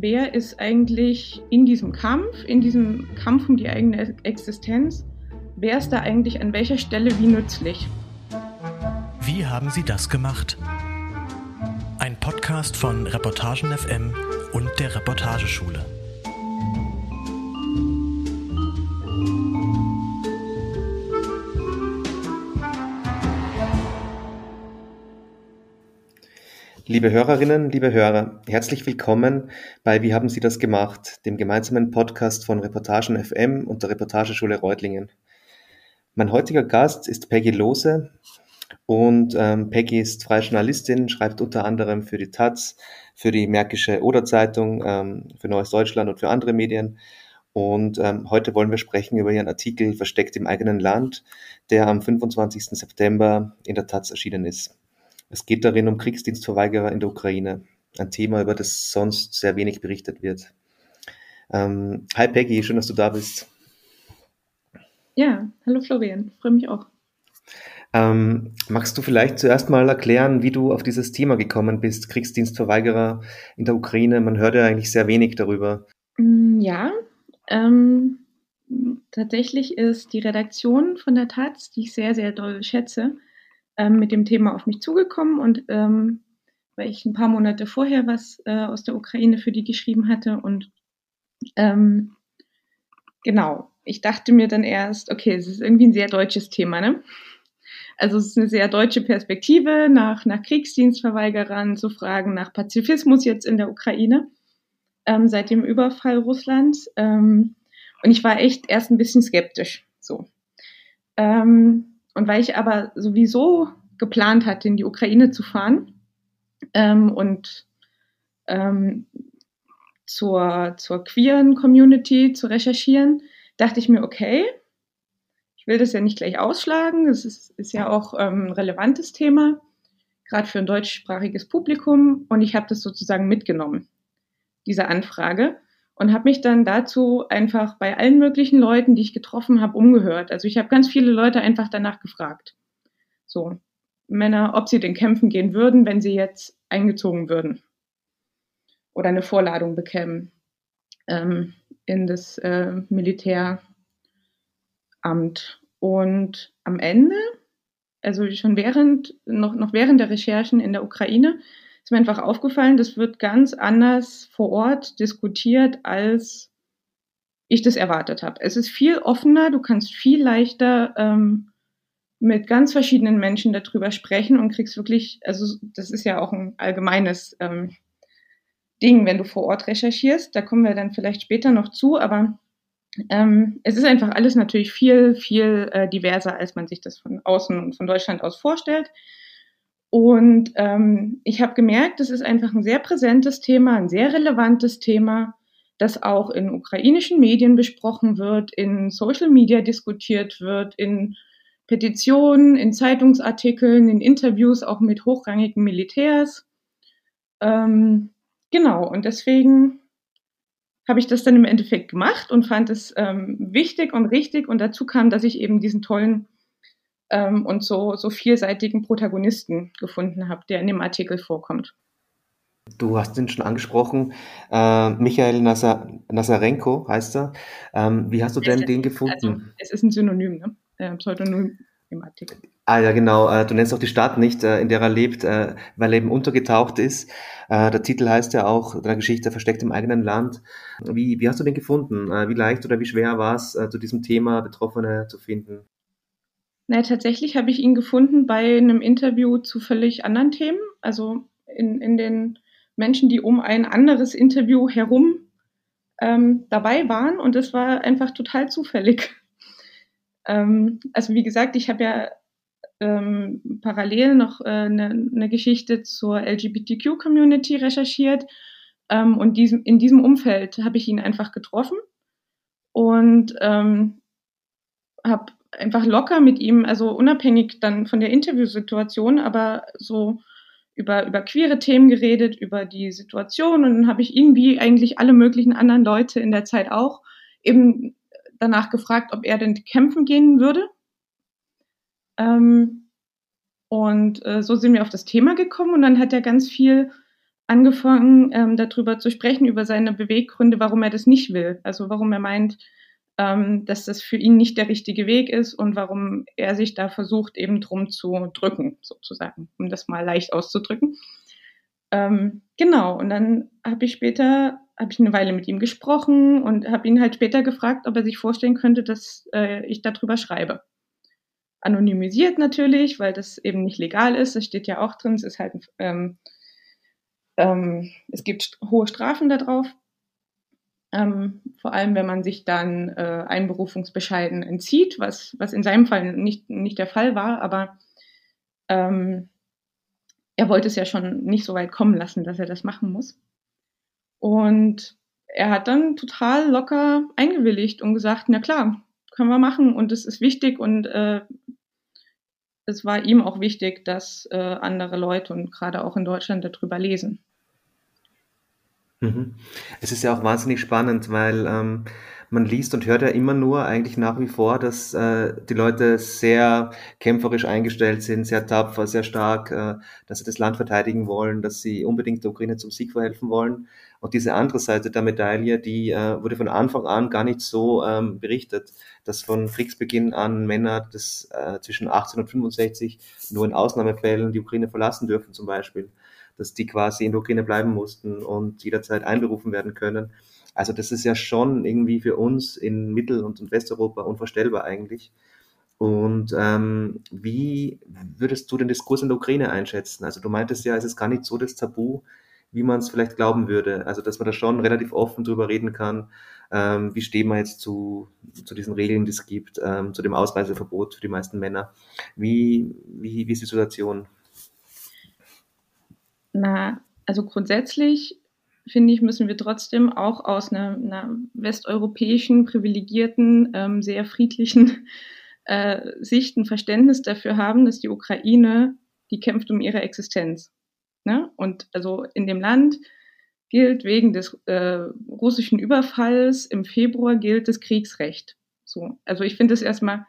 wer ist eigentlich in diesem Kampf, in diesem Kampf um die eigene Existenz, wer ist da eigentlich an welcher Stelle wie nützlich? Wie haben Sie das gemacht? Ein Podcast von Reportagen FM und der Reportageschule. Liebe Hörerinnen, liebe Hörer, herzlich willkommen bei Wie haben Sie das gemacht, dem gemeinsamen Podcast von Reportagen FM und der Reportageschule Reutlingen. Mein heutiger Gast ist Peggy Lose und ähm, Peggy ist freie Journalistin, schreibt unter anderem für die Taz, für die Märkische Oder-Zeitung, ähm, für Neues Deutschland und für andere Medien. Und ähm, heute wollen wir sprechen über ihren Artikel Versteckt im eigenen Land, der am 25. September in der Taz erschienen ist. Es geht darin um Kriegsdienstverweigerer in der Ukraine, ein Thema, über das sonst sehr wenig berichtet wird. Ähm, hi Peggy, schön, dass du da bist. Ja, hallo Florian, freue mich auch. Ähm, magst du vielleicht zuerst mal erklären, wie du auf dieses Thema gekommen bist, Kriegsdienstverweigerer in der Ukraine? Man hört ja eigentlich sehr wenig darüber. Mm, ja, ähm, tatsächlich ist die Redaktion von der Taz, die ich sehr, sehr doll schätze, ähm, mit dem Thema auf mich zugekommen und ähm, weil ich ein paar Monate vorher was äh, aus der Ukraine für die geschrieben hatte und ähm, genau, ich dachte mir dann erst, okay, es ist irgendwie ein sehr deutsches Thema, ne? Also es ist eine sehr deutsche Perspektive, nach, nach Kriegsdienstverweigerern zu fragen, nach Pazifismus jetzt in der Ukraine ähm, seit dem Überfall Russlands. Ähm, und ich war echt erst ein bisschen skeptisch. So. Ähm, und weil ich aber sowieso geplant hatte, in die Ukraine zu fahren ähm, und ähm, zur, zur queeren Community zu recherchieren, dachte ich mir, okay, ich will das ja nicht gleich ausschlagen, das ist, ist ja auch ähm, ein relevantes Thema, gerade für ein deutschsprachiges Publikum. Und ich habe das sozusagen mitgenommen, diese Anfrage und habe mich dann dazu einfach bei allen möglichen Leuten, die ich getroffen habe, umgehört. Also ich habe ganz viele Leute einfach danach gefragt. So, Männer, ob sie den kämpfen gehen würden, wenn sie jetzt eingezogen würden oder eine Vorladung bekämen ähm, in das äh, Militäramt. Und am Ende, also schon während, noch, noch während der Recherchen in der Ukraine, ist mir einfach aufgefallen, das wird ganz anders vor Ort diskutiert, als ich das erwartet habe. Es ist viel offener, du kannst viel leichter ähm, mit ganz verschiedenen Menschen darüber sprechen und kriegst wirklich, also das ist ja auch ein allgemeines ähm, Ding, wenn du vor Ort recherchierst. Da kommen wir dann vielleicht später noch zu, aber ähm, es ist einfach alles natürlich viel, viel äh, diverser, als man sich das von außen und von Deutschland aus vorstellt. Und ähm, ich habe gemerkt, das ist einfach ein sehr präsentes Thema, ein sehr relevantes Thema, das auch in ukrainischen Medien besprochen wird, in Social Media diskutiert wird, in Petitionen, in Zeitungsartikeln, in Interviews auch mit hochrangigen Militärs. Ähm, genau, und deswegen habe ich das dann im Endeffekt gemacht und fand es ähm, wichtig und richtig. Und dazu kam, dass ich eben diesen tollen ähm, und so, so vielseitigen Protagonisten gefunden habe, der in dem Artikel vorkommt. Du hast ihn schon angesprochen, äh, Michael Nazar Nazarenko heißt er. Ähm, wie hast du denn es, den gefunden? Also, es ist ein Synonym, ne? Äh, Pseudonym im Artikel. Ah ja, genau. Äh, du nennst auch die Stadt nicht, äh, in der er lebt, äh, weil er eben untergetaucht ist. Der Titel heißt ja auch, deine Geschichte versteckt im eigenen Land. Wie, wie hast du den gefunden? Wie leicht oder wie schwer war es, zu diesem Thema Betroffene zu finden? Na, tatsächlich habe ich ihn gefunden bei einem Interview zu völlig anderen Themen. Also in, in den Menschen, die um ein anderes Interview herum ähm, dabei waren. Und es war einfach total zufällig. Ähm, also wie gesagt, ich habe ja ähm, parallel noch äh, eine, eine Geschichte zur LGBTQ-Community recherchiert. Ähm, und diesem, in diesem Umfeld habe ich ihn einfach getroffen und ähm, habe einfach locker mit ihm, also unabhängig dann von der Interviewsituation, aber so über, über queere Themen geredet, über die Situation und dann habe ich ihn wie eigentlich alle möglichen anderen Leute in der Zeit auch eben danach gefragt, ob er denn kämpfen gehen würde. Ähm, und äh, so sind wir auf das Thema gekommen und dann hat er ganz viel angefangen, ähm, darüber zu sprechen, über seine Beweggründe, warum er das nicht will. Also warum er meint, ähm, dass das für ihn nicht der richtige Weg ist und warum er sich da versucht, eben drum zu drücken, sozusagen, um das mal leicht auszudrücken. Ähm, genau, und dann habe ich später, habe ich eine Weile mit ihm gesprochen und habe ihn halt später gefragt, ob er sich vorstellen könnte, dass äh, ich darüber schreibe. Anonymisiert natürlich, weil das eben nicht legal ist. Das steht ja auch drin. Es ist halt, ähm, ähm, es gibt hohe Strafen darauf. Ähm, vor allem, wenn man sich dann äh, Einberufungsbescheiden entzieht, was, was in seinem Fall nicht, nicht der Fall war, aber ähm, er wollte es ja schon nicht so weit kommen lassen, dass er das machen muss. Und er hat dann total locker eingewilligt und gesagt, na klar, können wir machen und es ist wichtig und äh, es war ihm auch wichtig, dass äh, andere Leute und gerade auch in Deutschland darüber lesen. Mhm. Es ist ja auch wahnsinnig spannend, weil ähm, man liest und hört ja immer nur eigentlich nach wie vor, dass äh, die Leute sehr kämpferisch eingestellt sind, sehr tapfer, sehr stark, äh, dass sie das Land verteidigen wollen, dass sie unbedingt der Ukraine zum Sieg verhelfen wollen. Und diese andere Seite der Medaille, die äh, wurde von Anfang an gar nicht so ähm, berichtet, dass von Kriegsbeginn an Männer das, äh, zwischen 18 und 65 nur in Ausnahmefällen die Ukraine verlassen dürfen zum Beispiel dass die quasi in der Ukraine bleiben mussten und jederzeit einberufen werden können. Also das ist ja schon irgendwie für uns in Mittel- und Westeuropa unvorstellbar eigentlich. Und ähm, wie würdest du den Diskurs in der Ukraine einschätzen? Also du meintest ja, es ist gar nicht so das Tabu, wie man es vielleicht glauben würde. Also dass man da schon relativ offen drüber reden kann. Ähm, wie stehen wir jetzt zu, zu diesen Regeln, die es gibt, ähm, zu dem Ausreiseverbot für die meisten Männer? Wie, wie, wie ist die Situation? Na, also grundsätzlich finde ich, müssen wir trotzdem auch aus einer, einer westeuropäischen, privilegierten, ähm, sehr friedlichen äh, Sicht ein Verständnis dafür haben, dass die Ukraine, die kämpft um ihre Existenz. Ne? Und also in dem Land gilt wegen des äh, russischen Überfalls im Februar gilt das Kriegsrecht. So, also ich finde es erstmal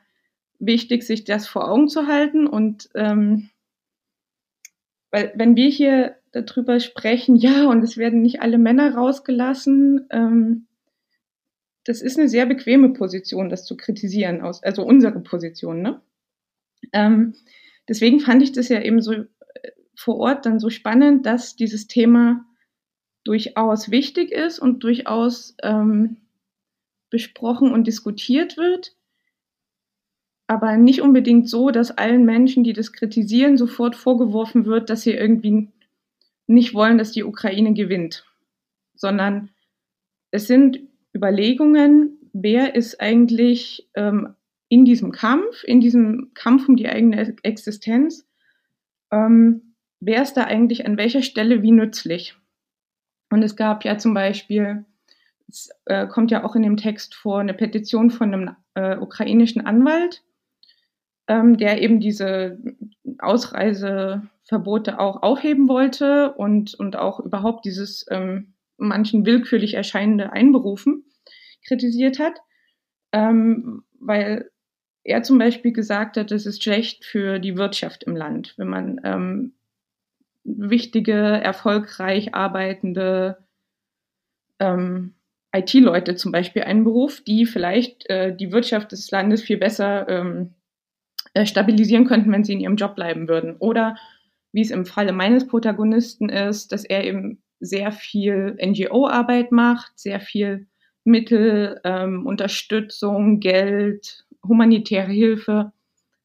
wichtig, sich das vor Augen zu halten und ähm, weil wenn wir hier darüber sprechen, ja, und es werden nicht alle Männer rausgelassen, ähm, das ist eine sehr bequeme Position, das zu kritisieren, aus, also unsere Position. Ne? Ähm, deswegen fand ich das ja eben so äh, vor Ort dann so spannend, dass dieses Thema durchaus wichtig ist und durchaus ähm, besprochen und diskutiert wird aber nicht unbedingt so, dass allen Menschen, die das kritisieren, sofort vorgeworfen wird, dass sie irgendwie nicht wollen, dass die Ukraine gewinnt, sondern es sind Überlegungen, wer ist eigentlich ähm, in diesem Kampf, in diesem Kampf um die eigene Existenz, ähm, wer ist da eigentlich an welcher Stelle wie nützlich? Und es gab ja zum Beispiel, es äh, kommt ja auch in dem Text vor, eine Petition von einem äh, ukrainischen Anwalt, ähm, der eben diese Ausreiseverbote auch aufheben wollte und, und auch überhaupt dieses ähm, manchen willkürlich erscheinende Einberufen kritisiert hat, ähm, weil er zum Beispiel gesagt hat, es ist schlecht für die Wirtschaft im Land, wenn man ähm, wichtige, erfolgreich arbeitende ähm, IT-Leute zum Beispiel einberuft, die vielleicht äh, die Wirtschaft des Landes viel besser ähm, äh, stabilisieren könnten, wenn sie in ihrem Job bleiben würden. Oder wie es im Falle meines Protagonisten ist, dass er eben sehr viel NGO-Arbeit macht, sehr viel Mittel, ähm, Unterstützung, Geld, humanitäre Hilfe,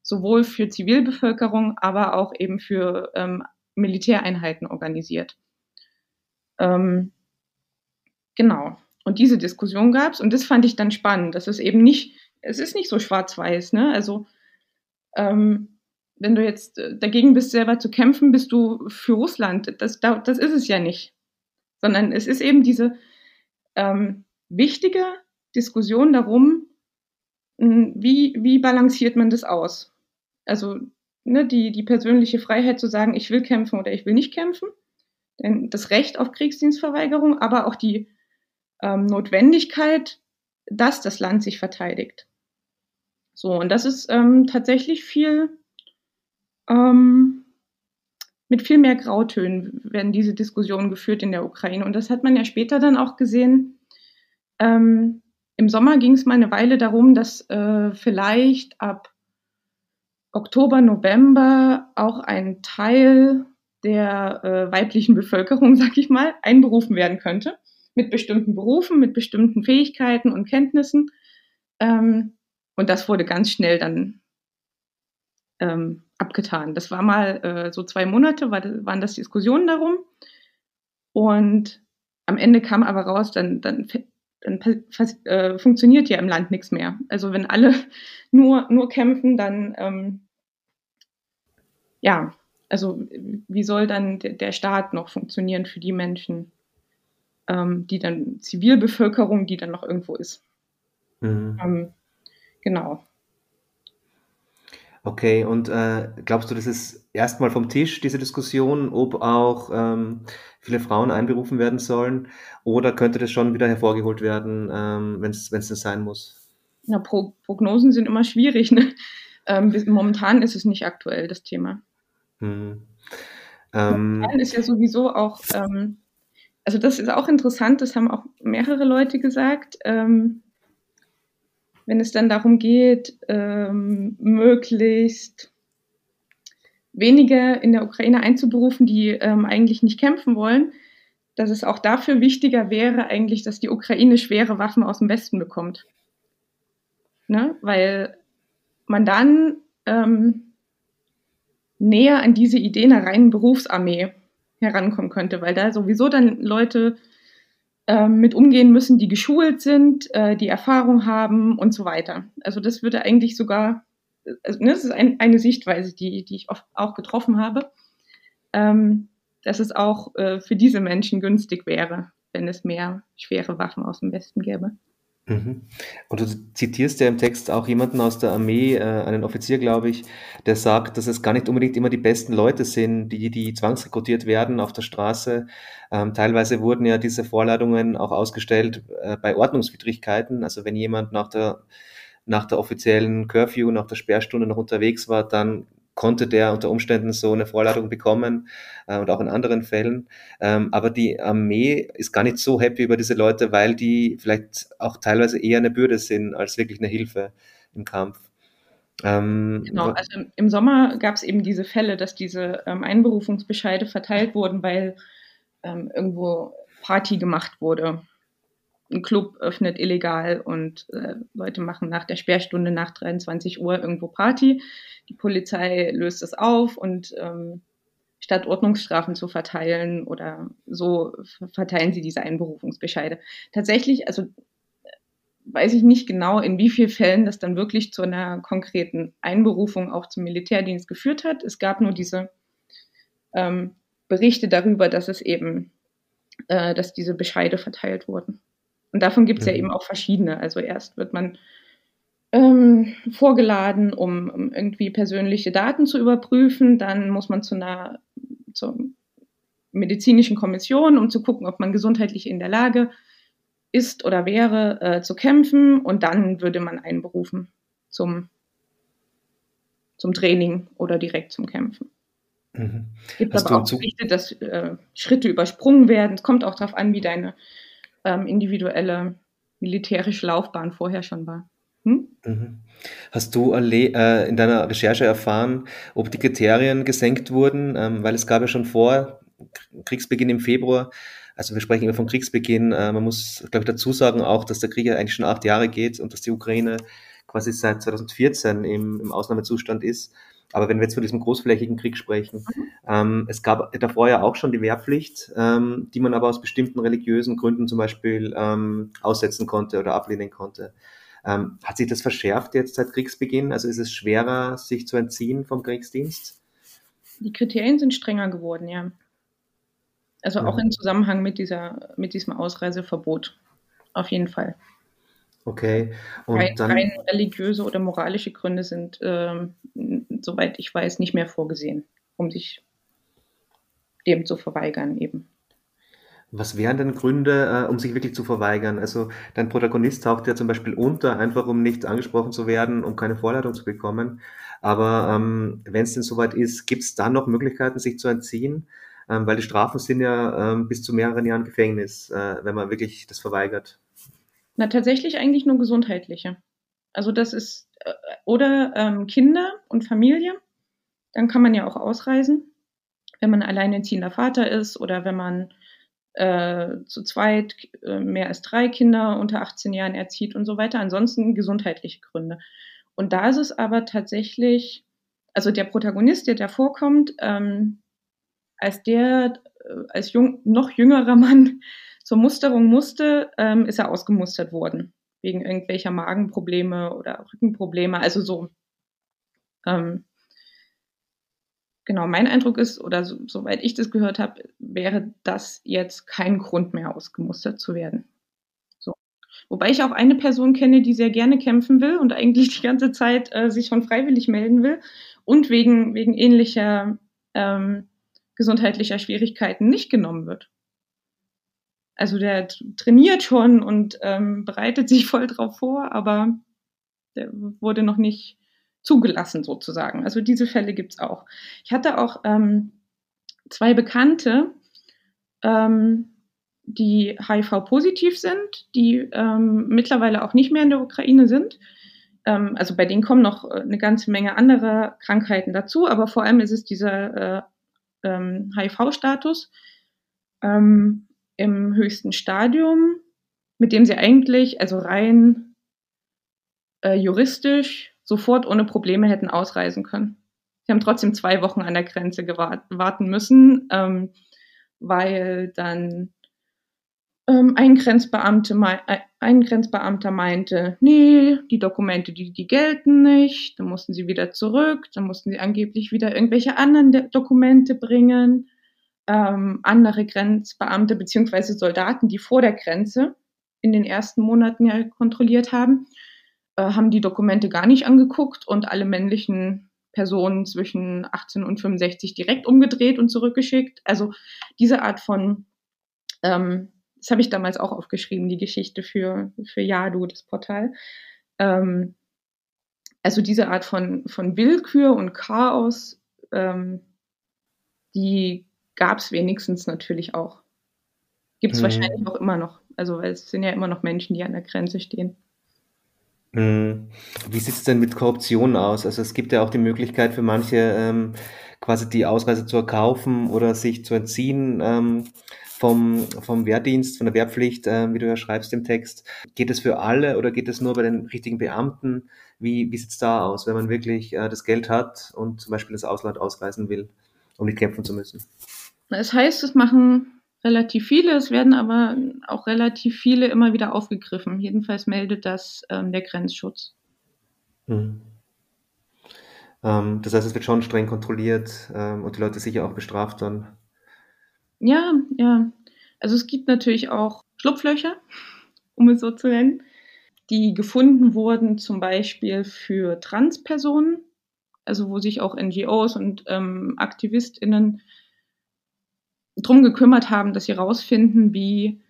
sowohl für Zivilbevölkerung, aber auch eben für ähm, Militäreinheiten organisiert. Ähm, genau. Und diese Diskussion gab es und das fand ich dann spannend. Das ist eben nicht, es ist nicht so schwarz-weiß, ne? Also ähm, wenn du jetzt äh, dagegen bist, selber zu kämpfen, bist du für Russland. Das, das ist es ja nicht. Sondern es ist eben diese ähm, wichtige Diskussion darum, wie, wie balanciert man das aus? Also ne, die, die persönliche Freiheit zu sagen, ich will kämpfen oder ich will nicht kämpfen. Denn das Recht auf Kriegsdienstverweigerung, aber auch die ähm, Notwendigkeit, dass das Land sich verteidigt. So, und das ist ähm, tatsächlich viel, ähm, mit viel mehr Grautönen werden diese Diskussionen geführt in der Ukraine. Und das hat man ja später dann auch gesehen. Ähm, Im Sommer ging es mal eine Weile darum, dass äh, vielleicht ab Oktober, November auch ein Teil der äh, weiblichen Bevölkerung, sag ich mal, einberufen werden könnte. Mit bestimmten Berufen, mit bestimmten Fähigkeiten und Kenntnissen. Ähm, und das wurde ganz schnell dann ähm, abgetan. Das war mal äh, so zwei Monate, war, waren das Diskussionen darum. Und am Ende kam aber raus, dann, dann, dann äh, funktioniert ja im Land nichts mehr. Also wenn alle nur, nur kämpfen, dann ähm, ja, also wie soll dann der, Staat noch funktionieren für die Menschen, ähm, die dann Zivilbevölkerung, die dann noch irgendwo ist. Mhm. Ähm, genau. Okay, und äh, glaubst du, das ist erstmal vom Tisch, diese Diskussion, ob auch ähm, viele Frauen einberufen werden sollen? Oder könnte das schon wieder hervorgeholt werden, ähm, wenn es das sein muss? Na, Pro Prognosen sind immer schwierig. Ne? Ähm, momentan ist es nicht aktuell, das Thema. Hm. Ähm, momentan ist ja sowieso auch, ähm, also das ist auch interessant, das haben auch mehrere Leute gesagt. Ähm, wenn es dann darum geht, ähm, möglichst wenige in der Ukraine einzuberufen, die ähm, eigentlich nicht kämpfen wollen, dass es auch dafür wichtiger wäre eigentlich, dass die Ukraine schwere Waffen aus dem Westen bekommt. Ne? Weil man dann ähm, näher an diese Idee einer reinen Berufsarmee herankommen könnte, weil da sowieso dann Leute mit umgehen müssen, die geschult sind, äh, die Erfahrung haben und so weiter. Also das würde eigentlich sogar, also, ne, das ist ein, eine Sichtweise, die, die ich oft auch getroffen habe, ähm, dass es auch äh, für diese Menschen günstig wäre, wenn es mehr schwere Waffen aus dem Westen gäbe. Mhm. Und du zitierst ja im Text auch jemanden aus der Armee, äh, einen Offizier, glaube ich, der sagt, dass es gar nicht unbedingt immer die besten Leute sind, die, die zwangsrekrutiert werden auf der Straße. Ähm, teilweise wurden ja diese Vorladungen auch ausgestellt äh, bei Ordnungswidrigkeiten. Also wenn jemand nach der, nach der offiziellen Curfew, nach der Sperrstunde noch unterwegs war, dann konnte der unter Umständen so eine Vorladung bekommen äh, und auch in anderen Fällen. Ähm, aber die Armee ist gar nicht so happy über diese Leute, weil die vielleicht auch teilweise eher eine Bürde sind als wirklich eine Hilfe im Kampf. Ähm, genau, also im Sommer gab es eben diese Fälle, dass diese ähm, Einberufungsbescheide verteilt wurden, weil ähm, irgendwo Party gemacht wurde. Ein Club öffnet illegal und äh, Leute machen nach der Sperrstunde nach 23 Uhr irgendwo Party. Die Polizei löst es auf und ähm, statt Ordnungsstrafen zu verteilen oder so verteilen sie diese Einberufungsbescheide. Tatsächlich, also weiß ich nicht genau, in wie vielen Fällen das dann wirklich zu einer konkreten Einberufung auch zum Militärdienst geführt hat. Es gab nur diese ähm, Berichte darüber, dass es eben, äh, dass diese Bescheide verteilt wurden. Und davon gibt es ja. ja eben auch verschiedene. Also erst wird man ähm, vorgeladen, um, um, irgendwie persönliche Daten zu überprüfen. Dann muss man zu einer zur medizinischen Kommission, um zu gucken, ob man gesundheitlich in der Lage ist oder wäre, äh, zu kämpfen. Und dann würde man einberufen zum, zum Training oder direkt zum Kämpfen. Mhm. Es gibt Hast aber auch Berichte, dass äh, Schritte übersprungen werden. Es kommt auch darauf an, wie deine ähm, individuelle militärische Laufbahn vorher schon war. Hm? Mhm. Hast du äh, in deiner Recherche erfahren, ob die Kriterien gesenkt wurden? Ähm, weil es gab ja schon vor Kriegsbeginn im Februar, also wir sprechen immer vom Kriegsbeginn, äh, man muss, glaube ich, dazu sagen auch, dass der Krieg ja eigentlich schon acht Jahre geht und dass die Ukraine quasi seit 2014 im, im Ausnahmezustand ist. Aber wenn wir jetzt von diesem großflächigen Krieg sprechen, mhm. ähm, es gab davor ja auch schon die Wehrpflicht, ähm, die man aber aus bestimmten religiösen Gründen zum Beispiel ähm, aussetzen konnte oder ablehnen konnte. Ähm, hat sich das verschärft jetzt seit Kriegsbeginn? Also ist es schwerer, sich zu entziehen vom Kriegsdienst? Die Kriterien sind strenger geworden, ja. Also ja. auch im Zusammenhang mit, dieser, mit diesem Ausreiseverbot. Auf jeden Fall. Okay. Und rein, dann, rein religiöse oder moralische Gründe sind, ähm, soweit ich weiß, nicht mehr vorgesehen, um sich dem zu verweigern eben. Was wären denn Gründe, äh, um sich wirklich zu verweigern? Also dein Protagonist taucht ja zum Beispiel unter, einfach um nicht angesprochen zu werden, um keine Vorladung zu bekommen. Aber ähm, wenn es denn soweit ist, gibt es da noch Möglichkeiten, sich zu entziehen? Ähm, weil die Strafen sind ja ähm, bis zu mehreren Jahren Gefängnis, äh, wenn man wirklich das verweigert. Na, tatsächlich eigentlich nur gesundheitliche. Also das ist, äh, oder ähm, Kinder und Familie, dann kann man ja auch ausreisen, wenn man alleinerziehender Vater ist oder wenn man äh, zu zweit äh, mehr als drei Kinder unter 18 Jahren erzieht und so weiter. Ansonsten gesundheitliche Gründe. Und da ist es aber tatsächlich, also der Protagonist, der da vorkommt, ähm, als der als jung, noch jüngerer Mann zur Musterung musste, ähm, ist er ausgemustert worden wegen irgendwelcher Magenprobleme oder Rückenprobleme. Also so ähm, genau, mein Eindruck ist, oder so, soweit ich das gehört habe, wäre das jetzt kein Grund mehr, ausgemustert zu werden. So. Wobei ich auch eine Person kenne, die sehr gerne kämpfen will und eigentlich die ganze Zeit äh, sich schon freiwillig melden will und wegen, wegen ähnlicher ähm, gesundheitlicher Schwierigkeiten nicht genommen wird. Also der trainiert schon und ähm, bereitet sich voll drauf vor, aber der wurde noch nicht zugelassen sozusagen. Also diese Fälle gibt's auch. Ich hatte auch ähm, zwei Bekannte, ähm, die HIV-positiv sind, die ähm, mittlerweile auch nicht mehr in der Ukraine sind. Ähm, also bei denen kommen noch äh, eine ganze Menge andere Krankheiten dazu, aber vor allem ist es dieser äh, ähm, HIV-Status ähm, im höchsten Stadium, mit dem sie eigentlich, also rein äh, juristisch, sofort ohne Probleme hätten ausreisen können. Sie haben trotzdem zwei Wochen an der Grenze warten müssen, ähm, weil dann ähm, ein, Grenzbeamte, äh, ein Grenzbeamter meinte, nee, die Dokumente, die, die gelten nicht. Dann mussten sie wieder zurück, dann mussten sie angeblich wieder irgendwelche anderen Dokumente bringen. Ähm, andere Grenzbeamte beziehungsweise Soldaten, die vor der Grenze in den ersten Monaten ja kontrolliert haben, äh, haben die Dokumente gar nicht angeguckt und alle männlichen Personen zwischen 18 und 65 direkt umgedreht und zurückgeschickt. Also diese Art von, ähm, das habe ich damals auch aufgeschrieben, die Geschichte für, für Yadu, das Portal. Ähm, also diese Art von, von Willkür und Chaos, ähm, die gab es wenigstens natürlich auch. Gibt es mhm. wahrscheinlich auch immer noch. Also weil es sind ja immer noch Menschen, die an der Grenze stehen. Mhm. Wie sieht es denn mit Korruption aus? Also es gibt ja auch die Möglichkeit für manche ähm, quasi die Ausreise zu erkaufen oder sich zu entziehen ähm, vom, vom Wehrdienst, von der Wehrpflicht, äh, wie du ja schreibst im Text. Geht es für alle oder geht es nur bei den richtigen Beamten? Wie, wie sieht es da aus, wenn man wirklich äh, das Geld hat und zum Beispiel ins Ausland ausreisen will, um nicht kämpfen zu müssen? Es heißt, es machen relativ viele, es werden aber auch relativ viele immer wieder aufgegriffen. Jedenfalls meldet das ähm, der Grenzschutz. Mhm. Ähm, das heißt, es wird schon streng kontrolliert ähm, und die Leute sicher auch bestraft dann. Ja, ja. Also es gibt natürlich auch Schlupflöcher, um es so zu nennen, die gefunden wurden zum Beispiel für Transpersonen, also wo sich auch NGOs und ähm, AktivistInnen drum gekümmert haben, dass sie rausfinden, wie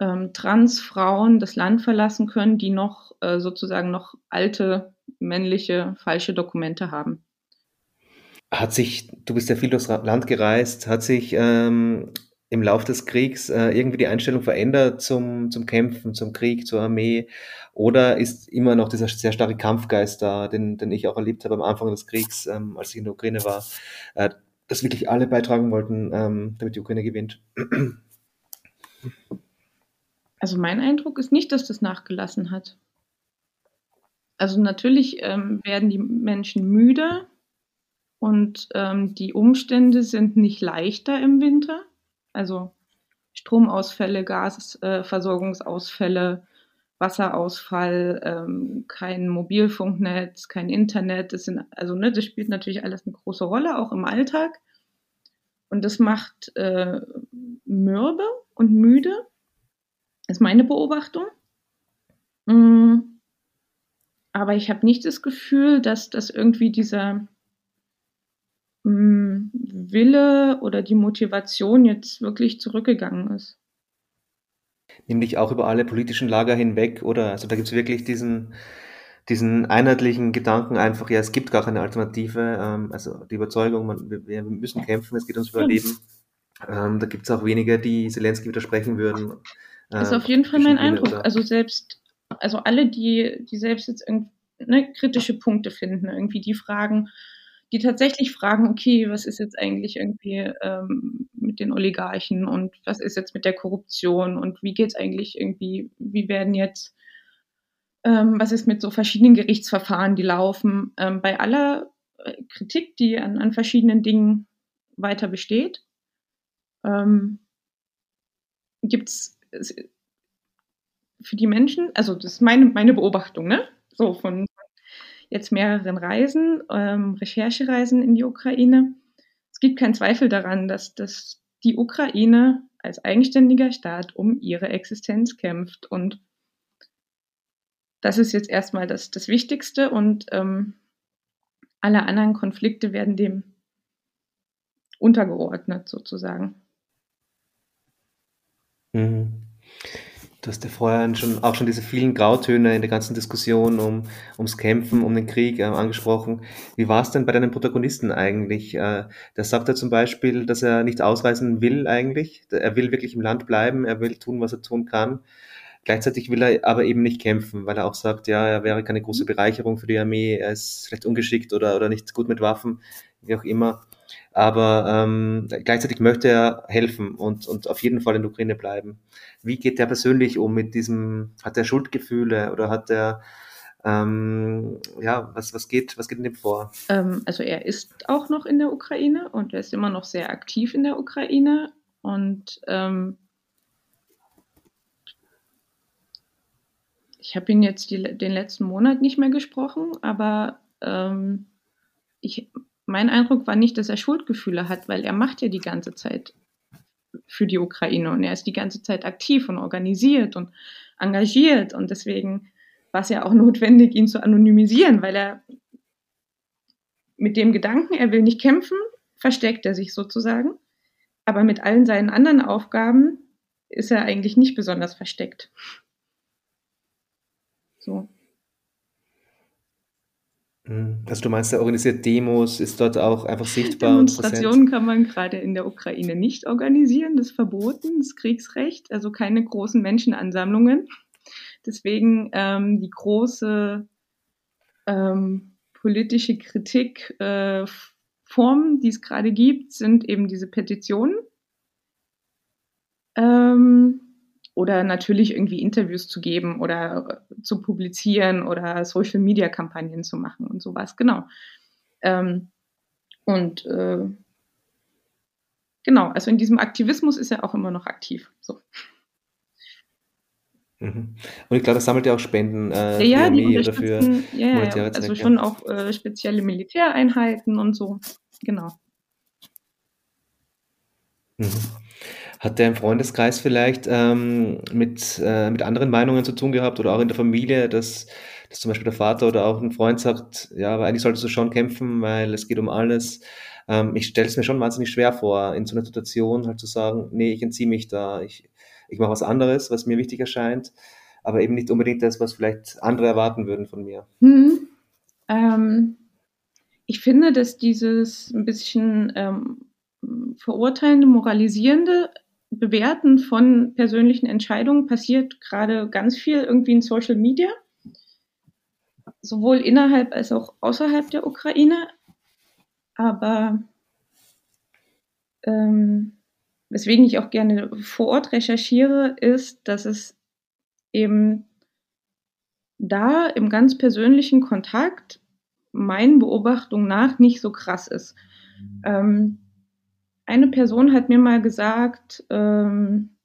ähm, Transfrauen das Land verlassen können, die noch äh, sozusagen noch alte männliche falsche Dokumente haben. Hat sich, du bist ja viel durchs Land gereist, hat sich ähm, im Lauf des Kriegs äh, irgendwie die Einstellung verändert zum, zum Kämpfen, zum Krieg, zur Armee? Oder ist immer noch dieser sehr starke Kampfgeist da, den, den ich auch erlebt habe am Anfang des Kriegs, ähm, als ich in der Ukraine war? Äh, dass wirklich alle beitragen wollten, ähm, damit die Ukraine gewinnt. Also mein Eindruck ist nicht, dass das nachgelassen hat. Also natürlich ähm, werden die Menschen müde und ähm, die Umstände sind nicht leichter im Winter. Also Stromausfälle, Gasversorgungsausfälle, äh, Wasserausfall, ähm, kein Mobilfunknetz, kein Internet. Das sind, also, ne, das spielt natürlich alles eine große Rolle, auch im Alltag. Und das macht äh, mürbe und müde, ist meine Beobachtung. Mm, aber ich habe nicht das Gefühl, dass das irgendwie dieser Wille oder die Motivation jetzt wirklich zurückgegangen ist. nämlich auch über alle politischen Lager hinweg, oder? Also da gibt es wirklich diesen, diesen einheitlichen Gedanken einfach, ja, es gibt gar keine Alternative, ähm, also die Überzeugung, man, wir, wir, müssen kämpfen, es geht ums Überleben. Ähm, da gibt es auch wenige, die Zelensky widersprechen würden. Das ist auf jeden Fall mein Eindruck. Oder? Also selbst, also alle, die, die selbst jetzt ne, kritische Punkte finden, irgendwie die fragen, die tatsächlich fragen, okay, was ist jetzt eigentlich irgendwie ähm, mit den Oligarchen und was ist jetzt mit der Korruption und wie geht es eigentlich irgendwie, wie werden jetzt, ähm, was ist mit so verschiedenen Gerichtsverfahren, die laufen. Ähm, bei aller äh, Kritik, die an, an verschiedenen Dingen weiter besteht, ähm, gibt es für die Menschen, also das ist meine, meine Beobachtung, ne? So von jetzt mehreren Reisen, ähm, Recherchereisen in die Ukraine. Es gibt keinen Zweifel daran, dass, dass die Ukraine als eigenständiger Staat um ihre Existenz kämpft. Und das ist jetzt erstmal das, das Wichtigste. Und ähm, alle anderen Konflikte werden dem untergeordnet sozusagen. Mhm. Du hast ja vorher schon, auch schon diese vielen Grautöne in der ganzen Diskussion um, ums Kämpfen, um den Krieg äh, angesprochen. Wie war es denn bei deinen Protagonisten eigentlich? Äh, der sagt ja zum Beispiel, dass er nicht ausreisen will eigentlich. Er will wirklich im Land bleiben, er will tun, was er tun kann. Gleichzeitig will er aber eben nicht kämpfen, weil er auch sagt, ja, er wäre keine große Bereicherung für die Armee, er ist vielleicht ungeschickt oder, oder nicht gut mit Waffen, wie auch immer. Aber ähm, gleichzeitig möchte er helfen und, und auf jeden Fall in der Ukraine bleiben. Wie geht der persönlich um mit diesem, hat er Schuldgefühle oder hat er, ähm, ja, was, was, geht, was geht in dem vor? Ähm, also er ist auch noch in der Ukraine und er ist immer noch sehr aktiv in der Ukraine und ähm, ich habe ihn jetzt die, den letzten Monat nicht mehr gesprochen, aber ähm, ich, mein Eindruck war nicht, dass er Schuldgefühle hat, weil er macht ja die ganze Zeit für die Ukraine und er ist die ganze Zeit aktiv und organisiert und engagiert und deswegen war es ja auch notwendig, ihn zu anonymisieren, weil er mit dem Gedanken, er will nicht kämpfen, versteckt er sich sozusagen, aber mit allen seinen anderen Aufgaben ist er eigentlich nicht besonders versteckt. So. Also du meinst, er organisiert Demos, ist dort auch einfach sichtbar Demonstrationen kann man gerade in der Ukraine nicht organisieren, das ist verboten, das Kriegsrecht, also keine großen Menschenansammlungen. Deswegen ähm, die große ähm, politische Kritikform, äh, die es gerade gibt, sind eben diese Petitionen. Ähm, oder natürlich irgendwie Interviews zu geben oder zu publizieren oder Social Media Kampagnen zu machen und sowas, genau. Ähm, und äh, genau, also in diesem Aktivismus ist er auch immer noch aktiv. So. Mhm. Und ich glaube, das sammelt ja auch Spenden äh, ja, für die Armee oder für ja, ja, also schon auch äh, spezielle Militäreinheiten und so, genau. Mhm. Hat der im Freundeskreis vielleicht ähm, mit, äh, mit anderen Meinungen zu tun gehabt oder auch in der Familie, dass, dass zum Beispiel der Vater oder auch ein Freund sagt, ja, aber eigentlich solltest du schon kämpfen, weil es geht um alles. Ähm, ich stelle es mir schon wahnsinnig schwer vor, in so einer Situation halt zu sagen, nee, ich entziehe mich da, ich, ich mache was anderes, was mir wichtig erscheint, aber eben nicht unbedingt das, was vielleicht andere erwarten würden von mir. Hm. Ähm, ich finde, dass dieses ein bisschen ähm, verurteilende, moralisierende Bewerten von persönlichen Entscheidungen passiert gerade ganz viel irgendwie in Social Media, sowohl innerhalb als auch außerhalb der Ukraine. Aber ähm, weswegen ich auch gerne vor Ort recherchiere, ist, dass es eben da im ganz persönlichen Kontakt meinen Beobachtungen nach nicht so krass ist. Ähm, eine Person hat mir mal gesagt, ähm,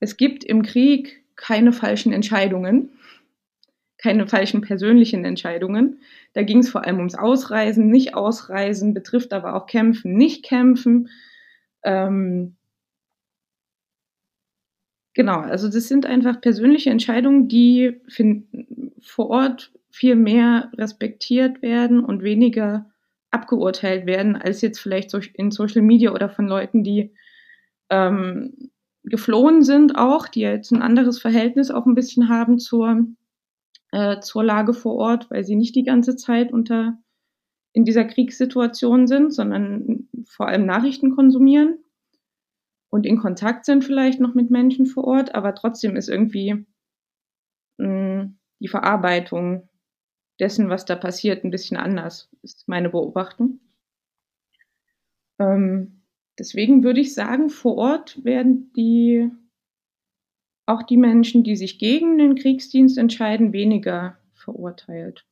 es gibt im Krieg keine falschen Entscheidungen, keine falschen persönlichen Entscheidungen. Da ging es vor allem ums Ausreisen, nicht Ausreisen, betrifft aber auch Kämpfen, nicht Kämpfen. Ähm, genau, also das sind einfach persönliche Entscheidungen, die vor Ort viel mehr respektiert werden und weniger abgeurteilt werden, als jetzt vielleicht in Social Media oder von Leuten, die ähm, geflohen sind auch, die jetzt ein anderes Verhältnis auch ein bisschen haben zur, äh, zur Lage vor Ort, weil sie nicht die ganze Zeit unter in dieser Kriegssituation sind, sondern vor allem Nachrichten konsumieren und in Kontakt sind vielleicht noch mit Menschen vor Ort, aber trotzdem ist irgendwie mh, hm, die Verarbeitung dessen, was da passiert, ein bisschen anders, ist meine Beobachtung. Ähm, deswegen würde ich sagen, vor Ort werden die auch die Menschen, die sich gegen den Kriegsdienst entscheiden, weniger verurteilt.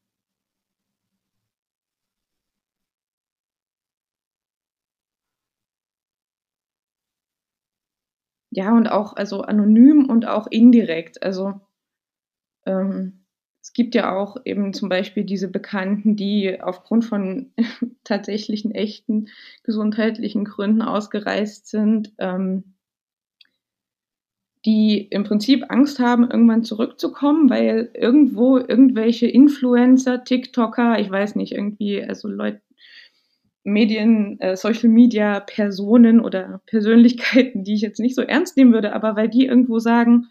Ja, und auch also anonym und auch indirekt. Also ähm, es gibt ja auch eben zum Beispiel diese Bekannten, die aufgrund von tatsächlichen echten gesundheitlichen Gründen ausgereist sind, ähm, die im Prinzip Angst haben, irgendwann zurückzukommen, weil irgendwo irgendwelche Influencer, TikToker, ich weiß nicht, irgendwie, also Leute, Medien, äh, Social Media Personen oder Persönlichkeiten, die ich jetzt nicht so ernst nehmen würde, aber weil die irgendwo sagen,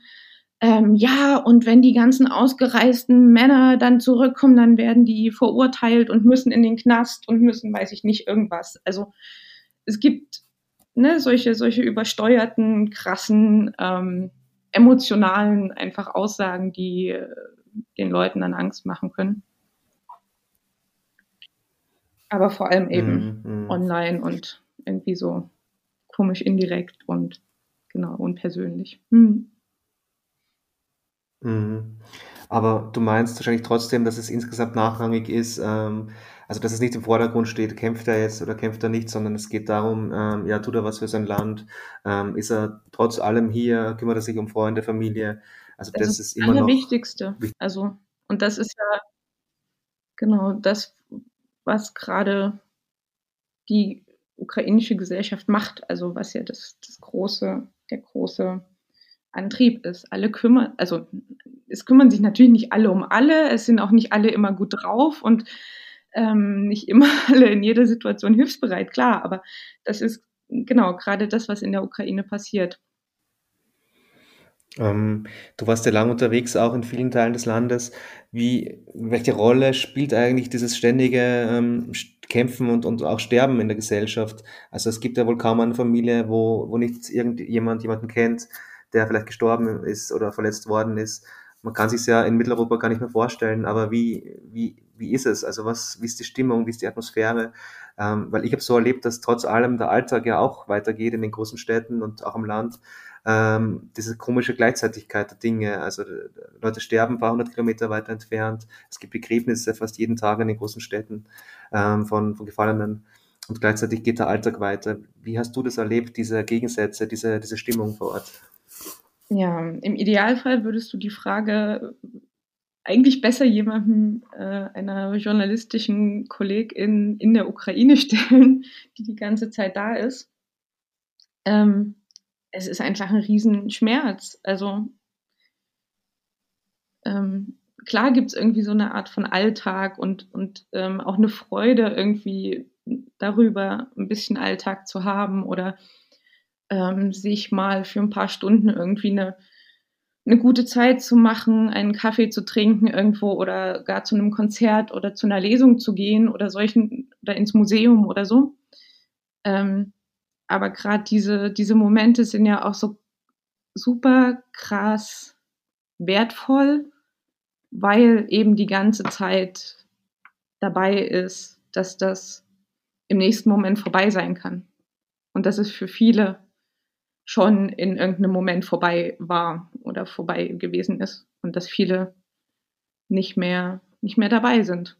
ähm, ja, und wenn die ganzen ausgereisten Männer dann zurückkommen, dann werden die verurteilt und müssen in den Knast und müssen, weiß ich nicht, irgendwas. Also es gibt ne, solche, solche übersteuerten, krassen, ähm, emotionalen einfach Aussagen, die äh, den Leuten dann Angst machen können. Aber vor allem eben mm, mm. online und irgendwie so komisch indirekt und genau unpersönlich. Hm. Mhm. Aber du meinst wahrscheinlich trotzdem, dass es insgesamt nachrangig ist, ähm, also dass es nicht im Vordergrund steht, kämpft er jetzt oder kämpft er nicht, sondern es geht darum, ähm, ja, tut er was für sein Land, ähm, ist er trotz allem hier, kümmert er sich um Freunde, Familie. Also das Also ist immer noch Allerwichtigste. Also, und das ist ja genau das, was gerade die ukrainische Gesellschaft macht, also was ja das, das große, der große Antrieb ist. Alle kümmern, also es kümmern sich natürlich nicht alle um alle, es sind auch nicht alle immer gut drauf und ähm, nicht immer alle in jeder Situation hilfsbereit, klar, aber das ist genau gerade das, was in der Ukraine passiert. Ähm, du warst ja lang unterwegs, auch in vielen Teilen des Landes. Wie, welche Rolle spielt eigentlich dieses ständige ähm, Kämpfen und, und auch Sterben in der Gesellschaft? Also es gibt ja wohl kaum eine Familie, wo, wo nicht irgendjemand jemanden kennt, der vielleicht gestorben ist oder verletzt worden ist. Man kann sich ja in Mitteleuropa gar nicht mehr vorstellen, aber wie, wie, wie ist es? Also was, wie ist die Stimmung, wie ist die Atmosphäre? Ähm, weil ich habe so erlebt, dass trotz allem der Alltag ja auch weitergeht in den großen Städten und auch am Land. Ähm, diese komische Gleichzeitigkeit der Dinge. Also Leute sterben ein paar hundert Kilometer weiter entfernt. Es gibt Begräbnisse fast jeden Tag in den großen Städten ähm, von, von Gefallenen. Und gleichzeitig geht der Alltag weiter. Wie hast du das erlebt, diese Gegensätze, diese, diese Stimmung vor Ort? Ja, im Idealfall würdest du die Frage eigentlich besser jemandem, äh, einer journalistischen Kollegin in der Ukraine stellen, die die ganze Zeit da ist. Ähm, es ist einfach ein Riesenschmerz. Also ähm, klar gibt es irgendwie so eine Art von Alltag und, und ähm, auch eine Freude irgendwie darüber, ein bisschen Alltag zu haben oder ähm, sich mal für ein paar Stunden irgendwie eine, eine gute Zeit zu machen, einen Kaffee zu trinken irgendwo oder gar zu einem Konzert oder zu einer Lesung zu gehen oder solchen oder ins Museum oder so. Ähm, aber gerade diese, diese Momente sind ja auch so super krass wertvoll, weil eben die ganze Zeit dabei ist, dass das im nächsten Moment vorbei sein kann. Und das ist für viele schon in irgendeinem Moment vorbei war oder vorbei gewesen ist und dass viele nicht mehr, nicht mehr dabei sind.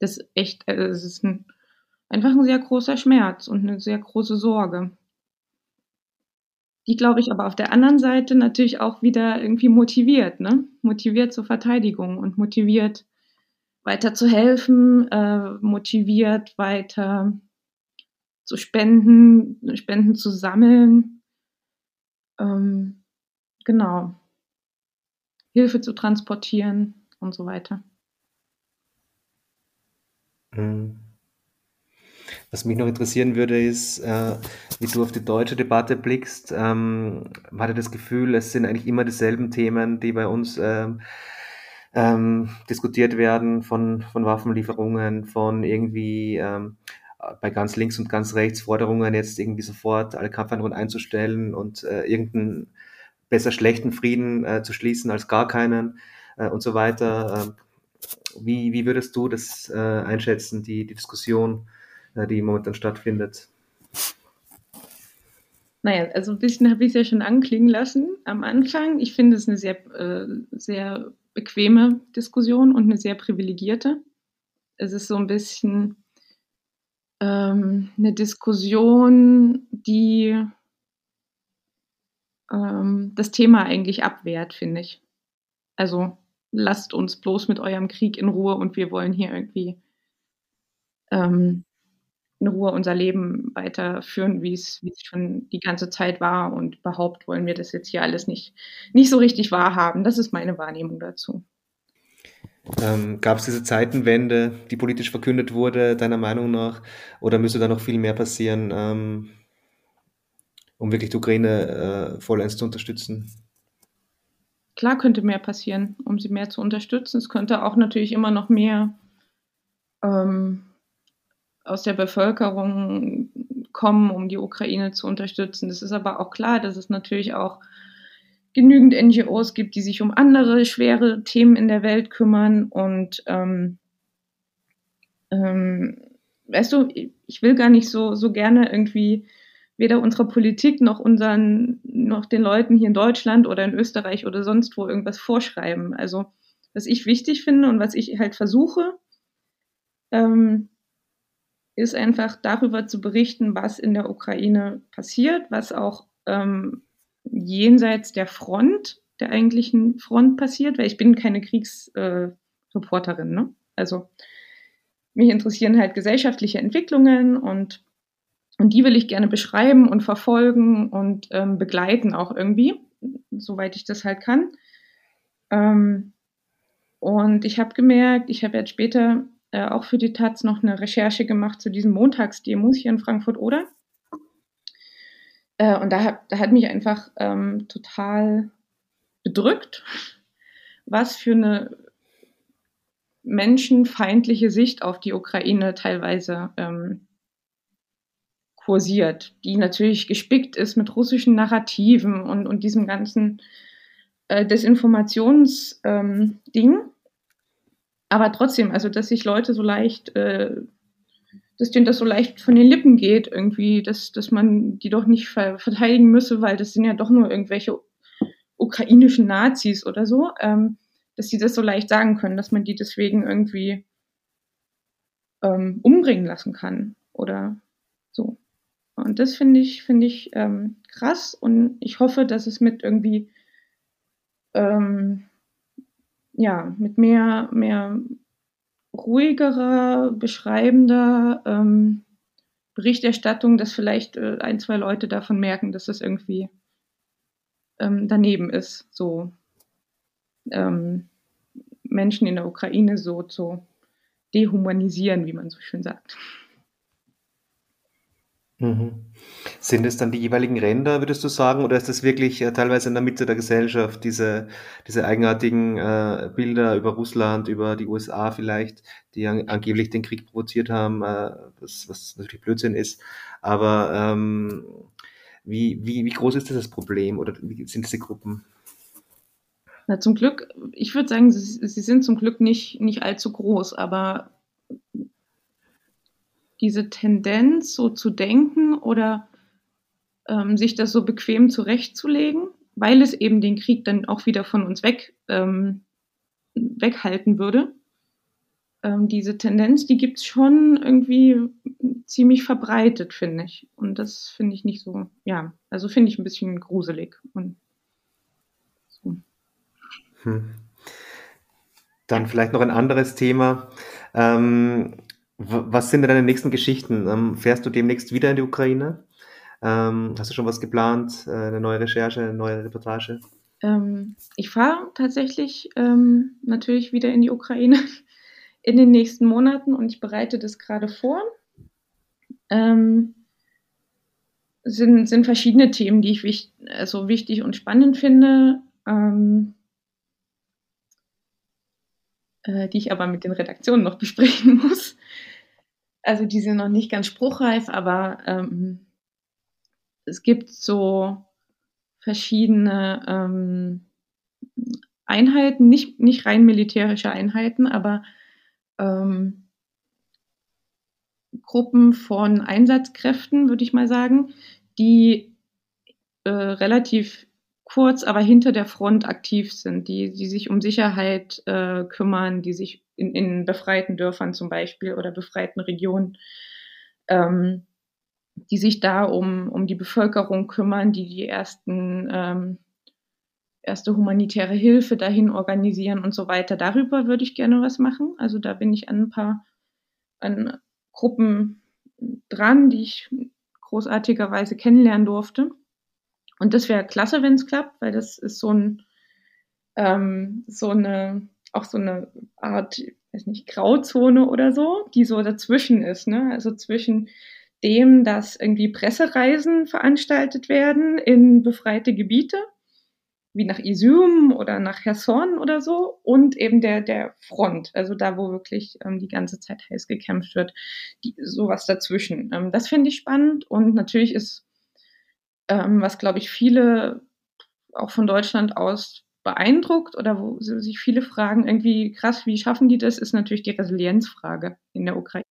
Das ist echt, es ist ein, einfach ein sehr großer Schmerz und eine sehr große Sorge. Die, glaube ich, aber auf der anderen Seite natürlich auch wieder irgendwie motiviert, ne? Motiviert zur Verteidigung und motiviert weiter zu helfen, äh, motiviert weiter zu spenden, Spenden zu sammeln. Ähm, genau. Hilfe zu transportieren und so weiter. Mhm. Was mich noch interessieren würde, ist, äh, wie du auf die deutsche Debatte blickst. Ähm, hatte das Gefühl, es sind eigentlich immer dieselben Themen, die bei uns ähm, ähm, diskutiert werden, von, von Waffenlieferungen, von irgendwie ähm, bei ganz links und ganz rechts Forderungen, jetzt irgendwie sofort alle Kampfhandlungen einzustellen und äh, irgendeinen besser schlechten Frieden äh, zu schließen als gar keinen äh, und so weiter. Ähm, wie, wie würdest du das äh, einschätzen, die, die Diskussion, äh, die momentan stattfindet? Naja, also ein bisschen habe ich es ja schon anklingen lassen am Anfang. Ich finde es eine sehr, äh, sehr bequeme Diskussion und eine sehr privilegierte. Es ist so ein bisschen ähm, eine Diskussion, die ähm, das Thema eigentlich abwehrt, finde ich. Also lasst uns bloß mit eurem Krieg in Ruhe und wir wollen hier irgendwie ähm, in Ruhe unser Leben weiterführen, wie es, schon die ganze Zeit war. Und überhaupt wollen wir das jetzt hier alles nicht, nicht so richtig wahrhaben. Das ist meine Wahrnehmung dazu. Ähm, Gab es diese Zeitenwende, die politisch verkündet wurde, deiner Meinung nach? Oder müsste da noch viel mehr passieren, ähm, um wirklich die Ukraine äh, vollends zu unterstützen? Klar könnte mehr passieren, um sie mehr zu unterstützen. Es könnte auch natürlich immer noch mehr ähm, aus der Bevölkerung kommen, um die Ukraine zu unterstützen. Es ist aber auch klar, dass es natürlich auch genügend NGOs gibt, die sich um andere schwere Themen in der Welt kümmern. Und ähm, ähm, weißt du, ich will gar nicht so, so gerne irgendwie weder unserer Politik noch unseren, noch den Leuten hier in Deutschland oder in Österreich oder sonst wo irgendwas vorschreiben. Also was ich wichtig finde und was ich halt versuche, ähm, ist einfach darüber zu berichten, was in der Ukraine passiert, was auch ähm, jenseits der Front, der eigentlichen Front passiert, weil ich bin keine Kriegsreporterin. Äh, ne? Also mich interessieren halt gesellschaftliche Entwicklungen und, und die will ich gerne beschreiben und verfolgen und ähm, begleiten auch irgendwie, soweit ich das halt kann. Ähm, und ich habe gemerkt, ich habe jetzt später äh, auch für die Taz noch eine Recherche gemacht zu diesen Montagsdemos hier in Frankfurt-Oder. Äh, und da hat, da hat mich einfach ähm, total bedrückt, was für eine menschenfeindliche Sicht auf die Ukraine teilweise ähm, kursiert, die natürlich gespickt ist mit russischen Narrativen und, und diesem ganzen äh, Desinformationsding. Ähm, aber trotzdem, also dass sich Leute so leicht, äh, dass denen das so leicht von den Lippen geht, irgendwie, dass, dass man die doch nicht ver verteidigen müsse, weil das sind ja doch nur irgendwelche ukrainischen Nazis oder so, ähm, dass sie das so leicht sagen können, dass man die deswegen irgendwie ähm, umbringen lassen kann oder so. Und das finde ich, finde ich ähm, krass und ich hoffe, dass es mit irgendwie ähm, ja, mit mehr, mehr ruhigerer, beschreibender ähm, Berichterstattung, dass vielleicht äh, ein, zwei Leute davon merken, dass das irgendwie ähm, daneben ist, so ähm, Menschen in der Ukraine so zu dehumanisieren, wie man so schön sagt. Mhm. Sind es dann die jeweiligen Ränder, würdest du sagen, oder ist das wirklich äh, teilweise in der Mitte der Gesellschaft, diese, diese eigenartigen äh, Bilder über Russland, über die USA vielleicht, die an, angeblich den Krieg provoziert haben, äh, was, was natürlich Blödsinn ist. Aber ähm, wie, wie, wie groß ist das Problem oder wie sind diese Gruppen? Na, zum Glück, ich würde sagen, sie, sie sind zum Glück nicht, nicht allzu groß, aber diese Tendenz, so zu denken oder ähm, sich das so bequem zurechtzulegen, weil es eben den Krieg dann auch wieder von uns weg, ähm, weghalten würde. Ähm, diese Tendenz, die gibt es schon irgendwie ziemlich verbreitet, finde ich. Und das finde ich nicht so, ja, also finde ich ein bisschen gruselig. Und so. hm. Dann vielleicht noch ein anderes Thema. Ähm, was sind deine nächsten Geschichten? Ähm, fährst du demnächst wieder in die Ukraine? Ähm, hast du schon was geplant? Äh, eine neue Recherche, eine neue Reportage? Ähm, ich fahre tatsächlich ähm, natürlich wieder in die Ukraine in den nächsten Monaten und ich bereite das gerade vor. ähm, sind, sind verschiedene Themen, die ich wich, also wichtig und spannend finde, ähm, äh, die ich aber mit den Redaktionen noch besprechen muss. Also die sind noch nicht ganz spruchreif, aber ähm, es gibt so verschiedene ähm, Einheiten, nicht, nicht rein militärische Einheiten, aber ähm, Gruppen von Einsatzkräften, würde ich mal sagen, die äh, relativ kurz, aber hinter der Front aktiv sind, die, die sich um Sicherheit äh, kümmern, die sich in, in befreiten Dörfern zum Beispiel oder befreiten Regionen, ähm, die sich da um, um die Bevölkerung kümmern, die die ersten ähm, erste humanitäre Hilfe dahin organisieren und so weiter. Darüber würde ich gerne was machen. Also da bin ich an ein paar an Gruppen dran, die ich großartigerweise kennenlernen durfte. Und das wäre klasse, wenn es klappt, weil das ist so ein ähm, so eine auch so eine Art, weiß nicht, Grauzone oder so, die so dazwischen ist, ne? Also zwischen dem, dass irgendwie Pressereisen veranstaltet werden in befreite Gebiete wie nach Izum oder nach Cherson oder so und eben der, der Front, also da, wo wirklich ähm, die ganze Zeit heiß gekämpft wird, die, sowas dazwischen. Ähm, das finde ich spannend und natürlich ist, ähm, was glaube ich viele auch von Deutschland aus beeindruckt oder wo sich viele fragen, irgendwie krass, wie schaffen die das, ist natürlich die Resilienzfrage in der Ukraine.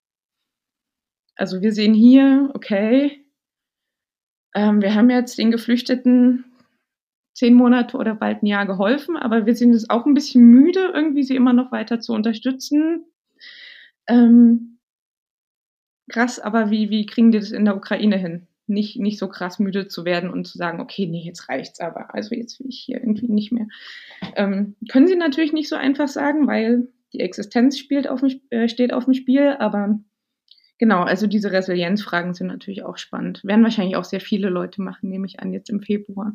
Also wir sehen hier, okay, ähm, wir haben jetzt den Geflüchteten zehn Monate oder bald ein Jahr geholfen, aber wir sind jetzt auch ein bisschen müde, irgendwie sie immer noch weiter zu unterstützen. Ähm, krass, aber wie, wie kriegen die das in der Ukraine hin? Nicht, nicht so krass müde zu werden und zu sagen, okay, nee, jetzt reicht's aber. Also jetzt will ich hier irgendwie nicht mehr. Ähm, können sie natürlich nicht so einfach sagen, weil die Existenz spielt auf dem, äh, steht auf dem Spiel, aber genau, also diese Resilienzfragen sind natürlich auch spannend. Werden wahrscheinlich auch sehr viele Leute machen, nehme ich an, jetzt im Februar.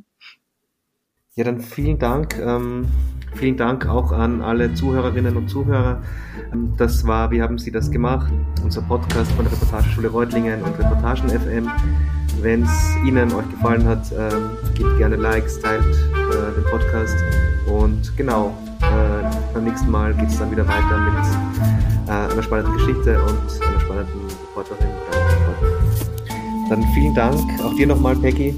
Ja, dann vielen Dank. Ähm, vielen Dank auch an alle Zuhörerinnen und Zuhörer. Ähm, das war, wie haben Sie das gemacht? Unser Podcast von der Reportageschule Reutlingen und Reportagen FM. Wenn es Ihnen euch gefallen hat, ähm, gebt gerne Likes, teilt äh, den Podcast. Und genau, äh, beim nächsten Mal geht es dann wieder weiter mit äh, einer spannenden Geschichte und einer spannenden Reporterin. Dann vielen Dank auch dir nochmal, Peggy.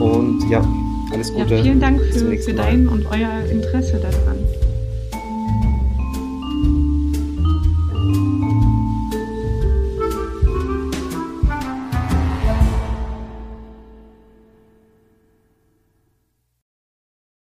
Und ja, alles Gute. Ja, vielen Dank für, für dein und euer Interesse daran.